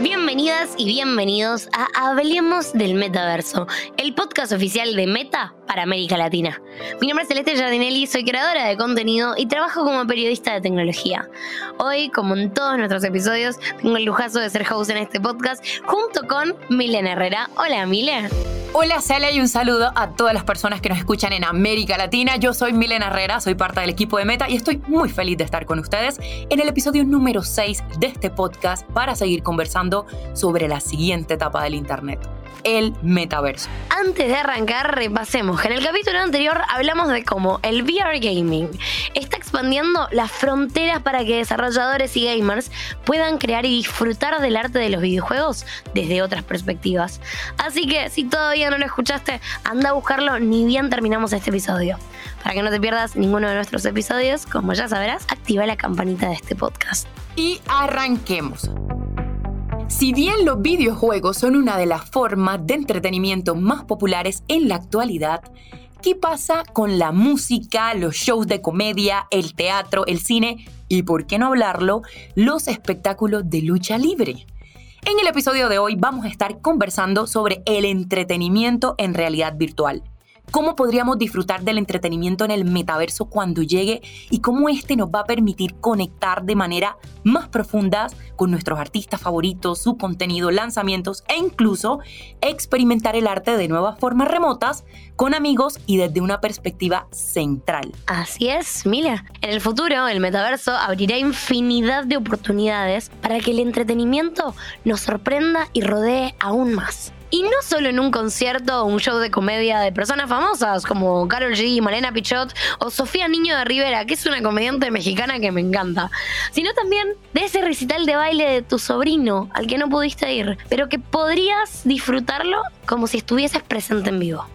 Bienvenidas y bienvenidos a Hablemos del Metaverso, el podcast oficial de Meta para América Latina. Mi nombre es Celeste Giardinelli, soy creadora de contenido y trabajo como periodista de tecnología. Hoy, como en todos nuestros episodios, tengo el lujazo de ser host en este podcast junto con Milena Herrera. Hola, Milena. Hola Celia y un saludo a todas las personas que nos escuchan en América Latina. Yo soy Milena Herrera, soy parte del equipo de Meta y estoy muy feliz de estar con ustedes en el episodio número 6 de este podcast para seguir conversando sobre la siguiente etapa del Internet el metaverso. Antes de arrancar, repasemos que en el capítulo anterior hablamos de cómo el VR Gaming está expandiendo las fronteras para que desarrolladores y gamers puedan crear y disfrutar del arte de los videojuegos desde otras perspectivas. Así que si todavía no lo escuchaste, anda a buscarlo ni bien terminamos este episodio. Para que no te pierdas ninguno de nuestros episodios, como ya sabrás, activa la campanita de este podcast. Y arranquemos. Si bien los videojuegos son una de las formas de entretenimiento más populares en la actualidad, ¿qué pasa con la música, los shows de comedia, el teatro, el cine y, por qué no hablarlo, los espectáculos de lucha libre? En el episodio de hoy vamos a estar conversando sobre el entretenimiento en realidad virtual cómo podríamos disfrutar del entretenimiento en el metaverso cuando llegue y cómo este nos va a permitir conectar de manera más profunda con nuestros artistas favoritos, su contenido, lanzamientos e incluso experimentar el arte de nuevas formas remotas con amigos y desde una perspectiva central. Así es, Mila. En el futuro, el metaverso abrirá infinidad de oportunidades para que el entretenimiento nos sorprenda y rodee aún más. Y no solo en un concierto o un show de comedia de personas famosas como Carol G, Malena Pichot o Sofía Niño de Rivera, que es una comediante mexicana que me encanta, sino también de ese recital de baile de tu sobrino al que no pudiste ir, pero que podrías disfrutarlo como si estuvieses presente en vivo.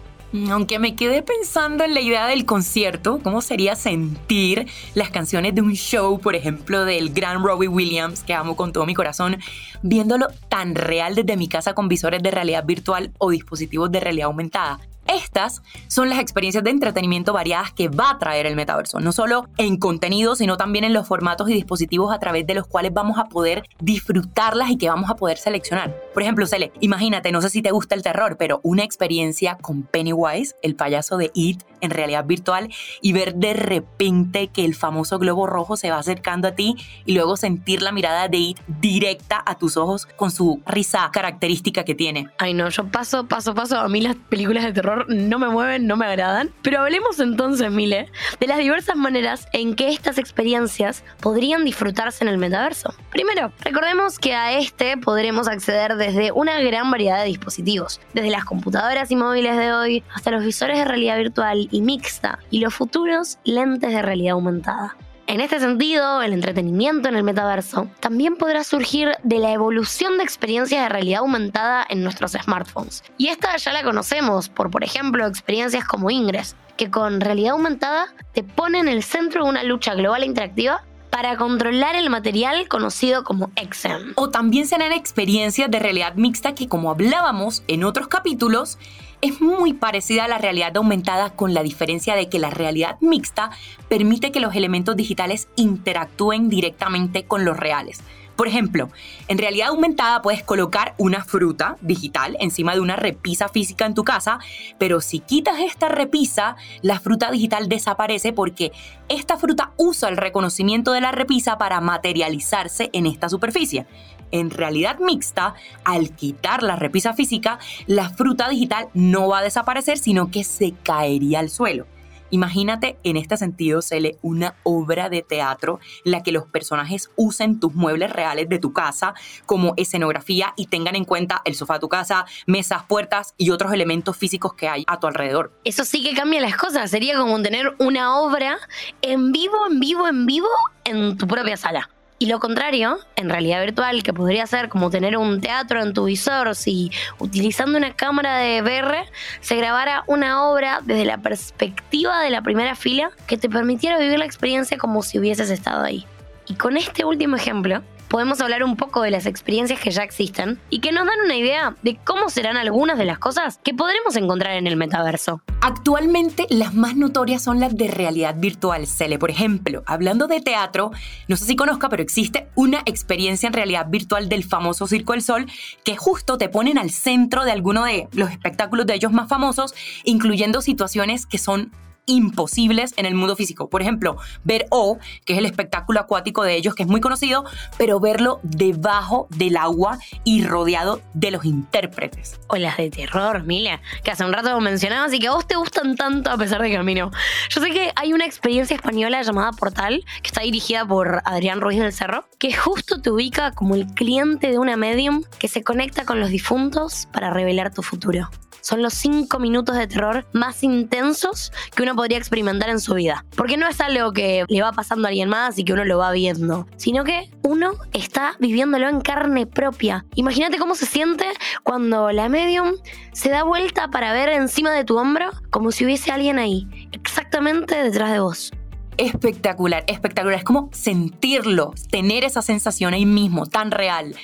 Aunque me quedé pensando en la idea del concierto, cómo sería sentir las canciones de un show, por ejemplo, del gran Robbie Williams, que amo con todo mi corazón, viéndolo tan real desde mi casa con visores de realidad virtual o dispositivos de realidad aumentada. Estas son las experiencias de entretenimiento variadas que va a traer el metaverso, no solo en contenido, sino también en los formatos y dispositivos a través de los cuales vamos a poder disfrutarlas y que vamos a poder seleccionar. Por ejemplo, Cele, imagínate, no sé si te gusta el terror, pero una experiencia con Pennywise, el payaso de It, en realidad virtual, y ver de repente que el famoso globo rojo se va acercando a ti y luego sentir la mirada de It directa a tus ojos con su risa característica que tiene. Ay, no, yo paso, paso, paso. A mí las películas de terror no me mueven, no me agradan. Pero hablemos entonces, Mile, de las diversas maneras en que estas experiencias podrían disfrutarse en el metaverso. Primero, recordemos que a este podremos acceder desde una gran variedad de dispositivos, desde las computadoras y móviles de hoy hasta los visores de realidad virtual y mixta y los futuros lentes de realidad aumentada. En este sentido, el entretenimiento en el metaverso también podrá surgir de la evolución de experiencias de realidad aumentada en nuestros smartphones. Y esta ya la conocemos por, por ejemplo, experiencias como Ingress, que con realidad aumentada te pone en el centro de una lucha global e interactiva para controlar el material conocido como XM. O también serán experiencias de realidad mixta que, como hablábamos en otros capítulos, es muy parecida a la realidad aumentada con la diferencia de que la realidad mixta permite que los elementos digitales interactúen directamente con los reales. Por ejemplo, en realidad aumentada puedes colocar una fruta digital encima de una repisa física en tu casa, pero si quitas esta repisa, la fruta digital desaparece porque esta fruta usa el reconocimiento de la repisa para materializarse en esta superficie. En realidad mixta, al quitar la repisa física, la fruta digital no va a desaparecer, sino que se caería al suelo. Imagínate en este sentido, Cele, una obra de teatro en la que los personajes usen tus muebles reales de tu casa como escenografía y tengan en cuenta el sofá de tu casa, mesas, puertas y otros elementos físicos que hay a tu alrededor. Eso sí que cambia las cosas. Sería como tener una obra en vivo, en vivo, en vivo en tu propia sala. Y lo contrario, en realidad virtual, que podría ser como tener un teatro en tu visor, si utilizando una cámara de VR se grabara una obra desde la perspectiva de la primera fila que te permitiera vivir la experiencia como si hubieses estado ahí. Y con este último ejemplo, podemos hablar un poco de las experiencias que ya existen y que nos dan una idea de cómo serán algunas de las cosas que podremos encontrar en el metaverso. Actualmente las más notorias son las de realidad virtual. Cele, por ejemplo, hablando de teatro, no sé si conozca, pero existe una experiencia en realidad virtual del famoso Circo del Sol que justo te ponen al centro de alguno de los espectáculos de ellos más famosos, incluyendo situaciones que son imposibles en el mundo físico. Por ejemplo, ver O, que es el espectáculo acuático de ellos, que es muy conocido, pero verlo debajo del agua y rodeado de los intérpretes. O las de terror, Mila, que hace un rato mencionabas y que a vos te gustan tanto a pesar de que a mí no. Yo sé que hay una experiencia española llamada Portal, que está dirigida por Adrián Ruiz del Cerro, que justo te ubica como el cliente de una medium que se conecta con los difuntos para revelar tu futuro son los cinco minutos de terror más intensos que uno podría experimentar en su vida. Porque no es algo que le va pasando a alguien más y que uno lo va viendo, sino que uno está viviéndolo en carne propia. Imagínate cómo se siente cuando la medium se da vuelta para ver encima de tu hombro como si hubiese alguien ahí, exactamente detrás de vos espectacular, espectacular. Es como sentirlo, tener esa sensación ahí mismo, tan real.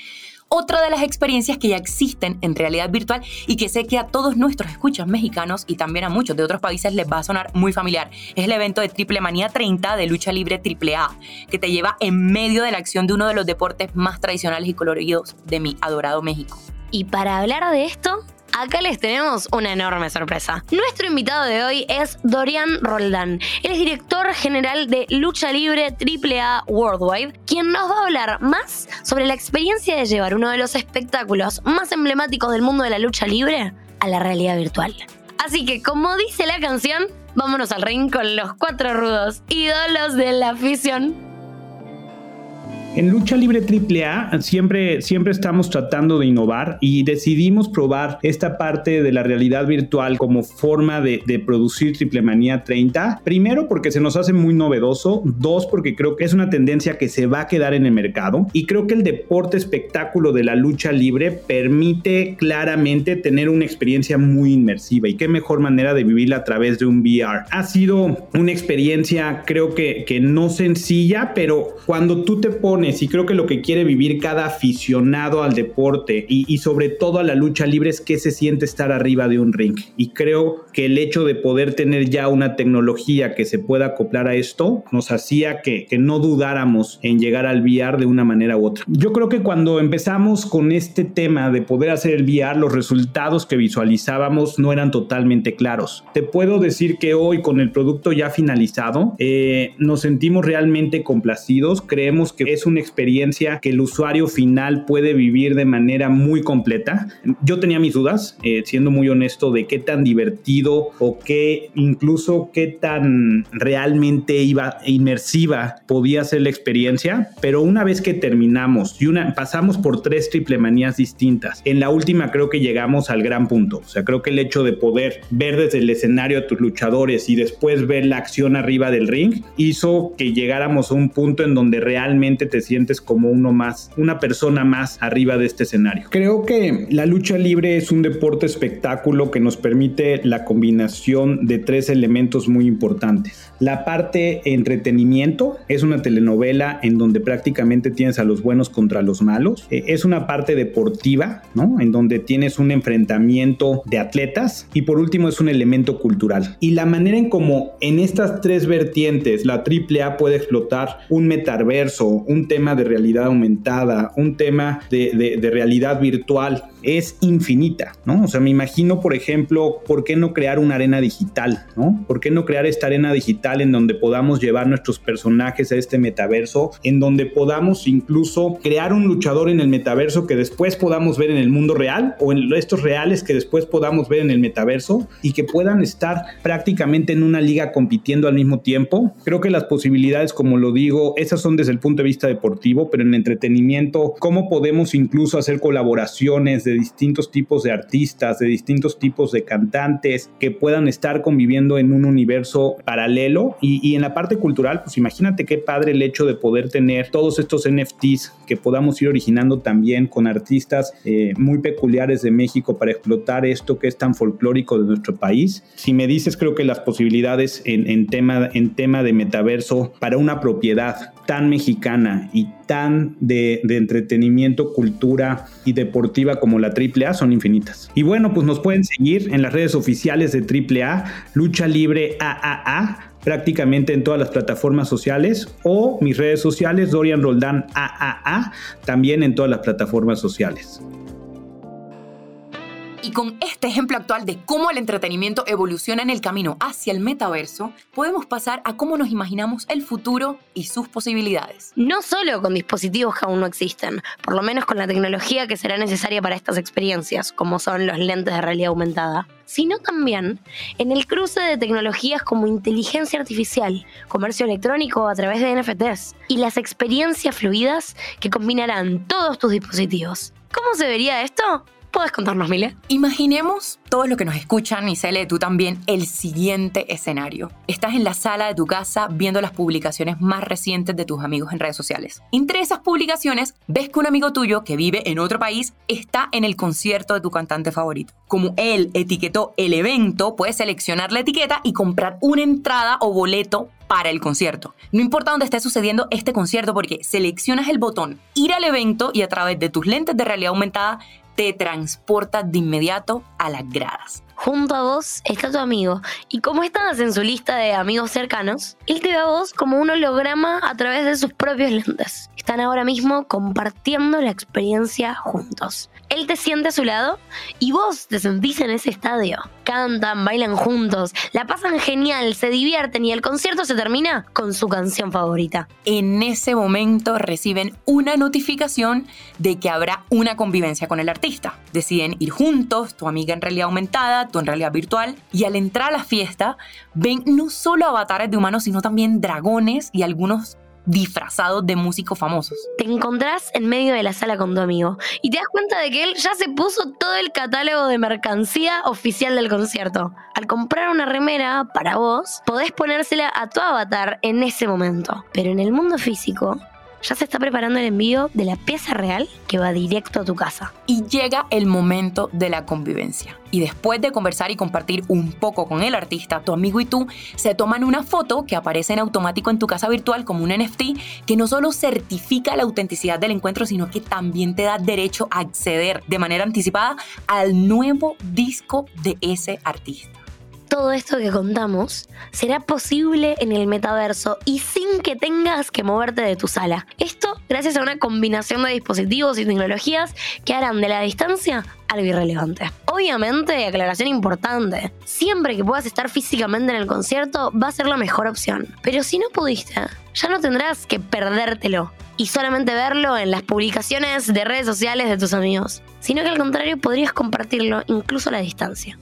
Otra de las experiencias que ya existen en realidad virtual y que sé que a todos nuestros escuchas mexicanos y también a muchos de otros países les va a sonar muy familiar es el evento de Triple Manía 30 de lucha libre AAA, que te lleva en medio de la acción de uno de los deportes más tradicionales y coloridos de mi adorado México. Y para hablar de esto, acá les tenemos una enorme sorpresa. Nuestro invitado de hoy es Dorian Roldán. Él es director general de Lucha Libre AAA Worldwide, quien nos va a hablar más sobre la experiencia de llevar uno de los espectáculos más emblemáticos del mundo de la lucha libre a la realidad virtual. Así que, como dice la canción, vámonos al ring con los cuatro rudos ídolos de la afición en Lucha Libre AAA siempre, siempre estamos tratando de innovar y decidimos probar esta parte de la realidad virtual como forma de, producir Triple Manía 30. Primero porque se nos hace muy novedoso, dos porque creo que es una tendencia que se va a quedar en el mercado y creo que el deporte espectáculo de la lucha libre permite claramente tener una experiencia muy inmersiva y qué mejor manera de vivirla a través de un VR. Ha sido una experiencia creo que, que no sencilla, pero cuando tú te pones y creo que lo que quiere vivir cada aficionado al deporte y, sobre todo a la lucha libre es que se siente estar arriba de un ring. Y creo que el hecho de poder tener ya una tecnología que se pueda acoplar a esto nos hacía que, que no dudáramos en llegar al VR de una manera u otra. Yo creo que cuando empezamos con este tema de poder hacer el VR, los resultados que visualizábamos no eran totalmente claros. Te puedo decir que hoy con el producto ya finalizado, eh, nos sentimos realmente complacidos. Creemos que es un experiencia que el usuario final puede vivir de manera muy completa. Yo tenía mis dudas, eh, siendo muy honesto, de qué tan divertido o qué incluso qué tan realmente iba inmersiva podía ser la experiencia, pero una vez que terminamos y una, pasamos por tres triple manías distintas, en la última creo que llegamos al gran punto. O sea, creo que el hecho de poder ver desde el escenario a tus luchadores y después ver la acción arriba del ring hizo que llegáramos a un punto en donde realmente te sientes como uno más, una persona más arriba de este escenario. Creo que la lucha libre es un deporte espectáculo que nos permite la combinación de tres elementos muy importantes. La parte entretenimiento es una telenovela en donde prácticamente tienes a los buenos contra los malos. Eh, es una parte deportiva, ¿no? En donde tienes un enfrentamiento de atletas y por último es un elemento cultural. Y la manera en como en estas tres vertientes la AAA puede explotar un metaverso, un tema de realidad aumentada, un tema de, de, realidad virtual, es infinita, ¿no? O sea, me imagino, por ejemplo, ¿por qué no crear una arena digital, ¿no? ¿Por qué no crear esta arena digital en donde podamos llevar nuestros personajes a este metaverso, en donde podamos incluso crear un luchador en el metaverso que después podamos ver en el mundo real o en estos reales que después podamos ver en el metaverso y que puedan estar prácticamente en una liga compitiendo al mismo tiempo? Creo que las posibilidades, como lo digo, esas son desde el punto de vista deportivo, pero en entretenimiento, cómo podemos incluso hacer colaboraciones de distintos tipos de artistas, de distintos tipos de cantantes que puedan estar conviviendo en un universo paralelo. Y, en la parte cultural, pues imagínate qué padre el hecho de poder tener todos estos NFTs que podamos ir originando también con artistas eh, muy peculiares de México para explotar esto que es tan folclórico de nuestro país. Si me dices, creo que las posibilidades en, tema, en tema de metaverso para una propiedad tan mexicana y tan de, entretenimiento, cultura y deportiva como la AAA son infinitas. Y bueno, pues nos pueden seguir en las redes oficiales de AAA, Lucha Libre AAA, prácticamente en todas las plataformas sociales o mis redes sociales, Dorian Roldán AAA, también en todas las plataformas sociales. Y con este ejemplo actual de cómo el entretenimiento evoluciona en el camino hacia el metaverso, podemos pasar a cómo nos imaginamos el futuro y sus posibilidades. No solo con dispositivos que aún no existen, por lo menos con la tecnología que será necesaria para estas experiencias, como son los lentes de realidad aumentada, sino también en el cruce de tecnologías como inteligencia artificial, comercio electrónico a través de NFTs y las experiencias fluidas que combinarán todos tus dispositivos. ¿Cómo se vería esto? ¿Puedes contarnos, Mile? Imaginemos todos los que nos escuchan y Cele, tú también, el siguiente escenario. Estás en la sala de tu casa viendo las publicaciones más recientes de tus amigos en redes sociales. Entre esas publicaciones, ves que un amigo tuyo que vive en otro país está en el concierto de tu cantante favorito. Como él etiquetó el evento, puedes seleccionar la etiqueta y comprar una entrada o boleto para el concierto. No importa dónde esté sucediendo este concierto porque seleccionas el botón ir al evento y a través de tus lentes de realidad aumentada te transporta de inmediato a las gradas. Junto a vos está tu amigo, y como estás en su lista de amigos cercanos, él te ve a vos como un holograma a través de sus propios lentes. Están ahora mismo compartiendo la experiencia juntos. Él te siente a su lado y vos te sentís en ese estadio. Cantan, bailan juntos, la pasan genial, se divierten y el concierto se termina con su canción favorita. En ese momento reciben una notificación de que habrá una convivencia con el artista. Deciden ir juntos, tu amiga en realidad aumentada, tú en realidad virtual, y al entrar a la fiesta ven no solo avatares de humanos, sino también dragones y algunos disfrazados de músicos famosos. Te encontrás en medio de la sala con tu amigo y te das cuenta de que él ya se puso todo el catálogo de mercancía oficial del concierto. Al comprar una remera para vos, podés ponérsela a tu avatar en ese momento. Pero en el mundo físico, ya se está preparando el envío de la pieza real que va directo a tu casa. Y llega el momento de la convivencia. Y después de conversar y compartir un poco con el artista, tu amigo y tú se toman una foto que aparece en automático en tu casa virtual como un NFT que no solo certifica la autenticidad del encuentro, sino que también te da derecho a acceder de manera anticipada al nuevo disco de ese artista todo esto que contamos será posible en el metaverso y sin que tengas que moverte de tu sala. Esto gracias a una combinación de dispositivos y tecnologías que harán de la distancia algo irrelevante. Obviamente, aclaración importante, siempre que puedas estar físicamente en el concierto va a ser la mejor opción. Pero si no pudiste, ya no tendrás que perdértelo y solamente verlo en las publicaciones de redes sociales de tus amigos, sino que al contrario podrías compartirlo incluso a la distancia.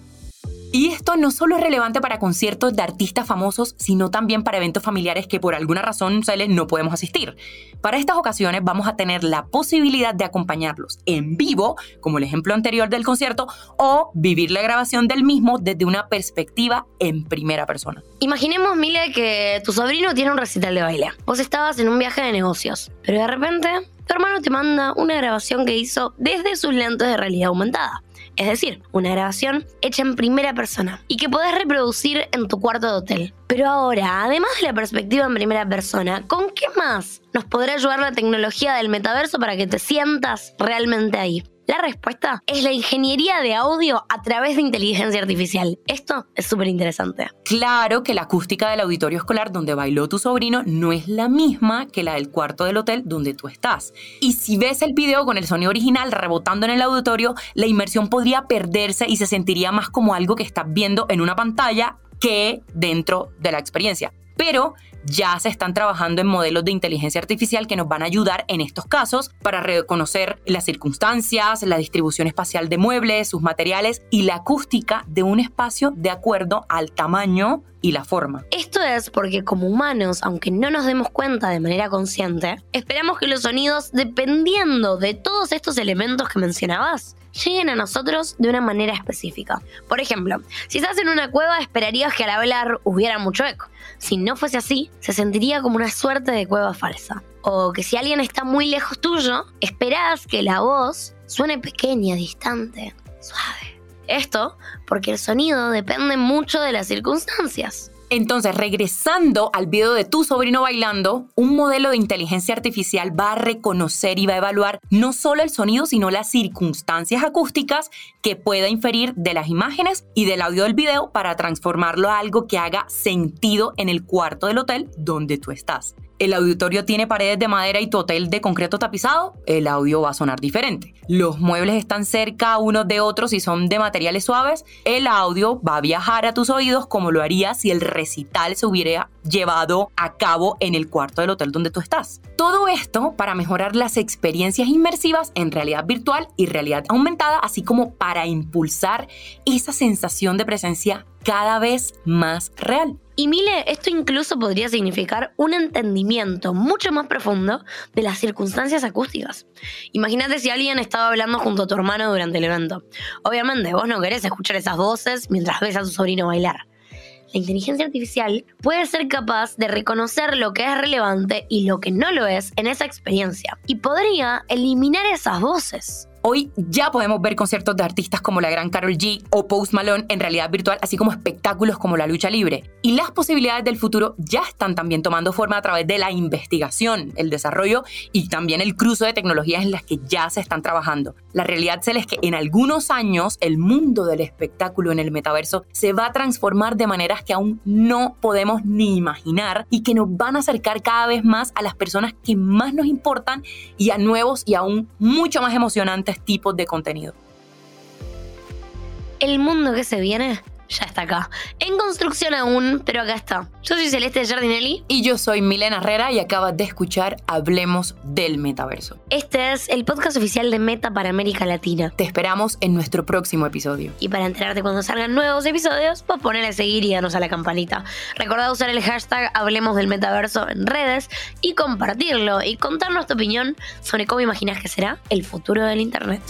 Y esto no solo es relevante para conciertos de artistas famosos, sino también para eventos familiares que por alguna razón no podemos asistir. Para estas ocasiones vamos a tener la posibilidad de acompañarlos en vivo, como el ejemplo anterior del concierto, o vivir la grabación del mismo desde una perspectiva en primera persona. Imaginemos, Mile, que tu sobrino tiene un recital de baile. Vos estabas en un viaje de negocios, pero de repente tu hermano te manda una grabación que hizo desde sus lentes de realidad aumentada es decir, una grabación hecha en primera persona y que podés reproducir en tu cuarto de hotel. Pero ahora, además de la perspectiva en primera persona, ¿con qué más nos podrá ayudar la tecnología del metaverso para que te sientas realmente ahí? La respuesta es la ingeniería de audio a través de inteligencia artificial. Esto es súper interesante. Claro que la acústica del auditorio escolar donde bailó tu sobrino no es la misma que la del cuarto del hotel donde tú estás. Y si ves el video con el sonido original rebotando en el auditorio, la inmersión podría perderse y se sentiría más como algo que estás viendo en una pantalla que dentro de la experiencia. Pero ya se están trabajando en modelos de inteligencia artificial que nos van a ayudar en estos casos para reconocer las circunstancias, la distribución espacial de muebles, sus materiales y la acústica de un espacio de acuerdo al tamaño y la forma. Esto es porque como humanos, aunque no nos demos cuenta de manera consciente, esperamos que los sonidos, dependiendo de todos estos elementos que mencionabas, lleguen a nosotros de una manera específica. Por ejemplo, si estás en una cueva esperarías que al hablar hubiera mucho eco. Si no fuese así, se sentiría como una suerte de cueva falsa. O que si alguien está muy lejos tuyo, esperás que la voz suene pequeña, distante, suave. Esto porque el sonido depende mucho de las circunstancias. Entonces, regresando al video de tu sobrino bailando, un modelo de inteligencia artificial va a reconocer y va a evaluar no solo el sonido, sino las circunstancias acústicas que pueda inferir de las imágenes y del audio del video para transformarlo a algo que haga sentido en el cuarto del hotel donde tú estás el auditorio tiene paredes de madera y tu hotel de concreto tapizado, el audio va a sonar diferente. Los muebles están cerca unos de otros y son de materiales suaves, el audio va a viajar a tus oídos como lo haría si el recital se hubiera llevado a cabo en el cuarto del hotel donde tú estás. Todo esto para mejorar las experiencias inmersivas en realidad virtual y realidad aumentada, así como para impulsar esa sensación de presencia cada vez más real. Y Mile, esto incluso podría significar un entendimiento mucho más profundo de las circunstancias acústicas. Imagínate si alguien estaba hablando junto a tu hermano durante el evento. Obviamente, vos no querés escuchar esas voces mientras ves a tu sobrino bailar. La inteligencia artificial puede ser capaz de reconocer lo que es relevante y lo que no lo es en esa experiencia. Y podría eliminar esas voces. Hoy ya podemos ver conciertos de artistas como la gran Carol G o Post Malone en realidad virtual, así como espectáculos como la lucha libre. Y las posibilidades del futuro ya están también tomando forma a través de la investigación, el desarrollo y también el cruce de tecnologías en las que ya se están trabajando. La realidad es que en algunos años el mundo del espectáculo en el metaverso se va a transformar de maneras que aún no podemos ni imaginar y que nos van a acercar cada vez más a las personas que más nos importan y a nuevos y aún mucho más emocionantes tipos de contenido. El mundo que se viene ya está acá. En construcción aún, pero acá está. Yo soy Celeste Jardinelli. Y yo soy Milena Herrera y acabas de escuchar Hablemos del Metaverso. Este es el podcast oficial de Meta para América Latina. Te esperamos en nuestro próximo episodio. Y para enterarte cuando salgan nuevos episodios, pues ponele a seguir y danos a la campanita. Recordad usar el hashtag Hablemos del Metaverso en redes y compartirlo y contarnos tu opinión sobre cómo imaginas que será el futuro del Internet.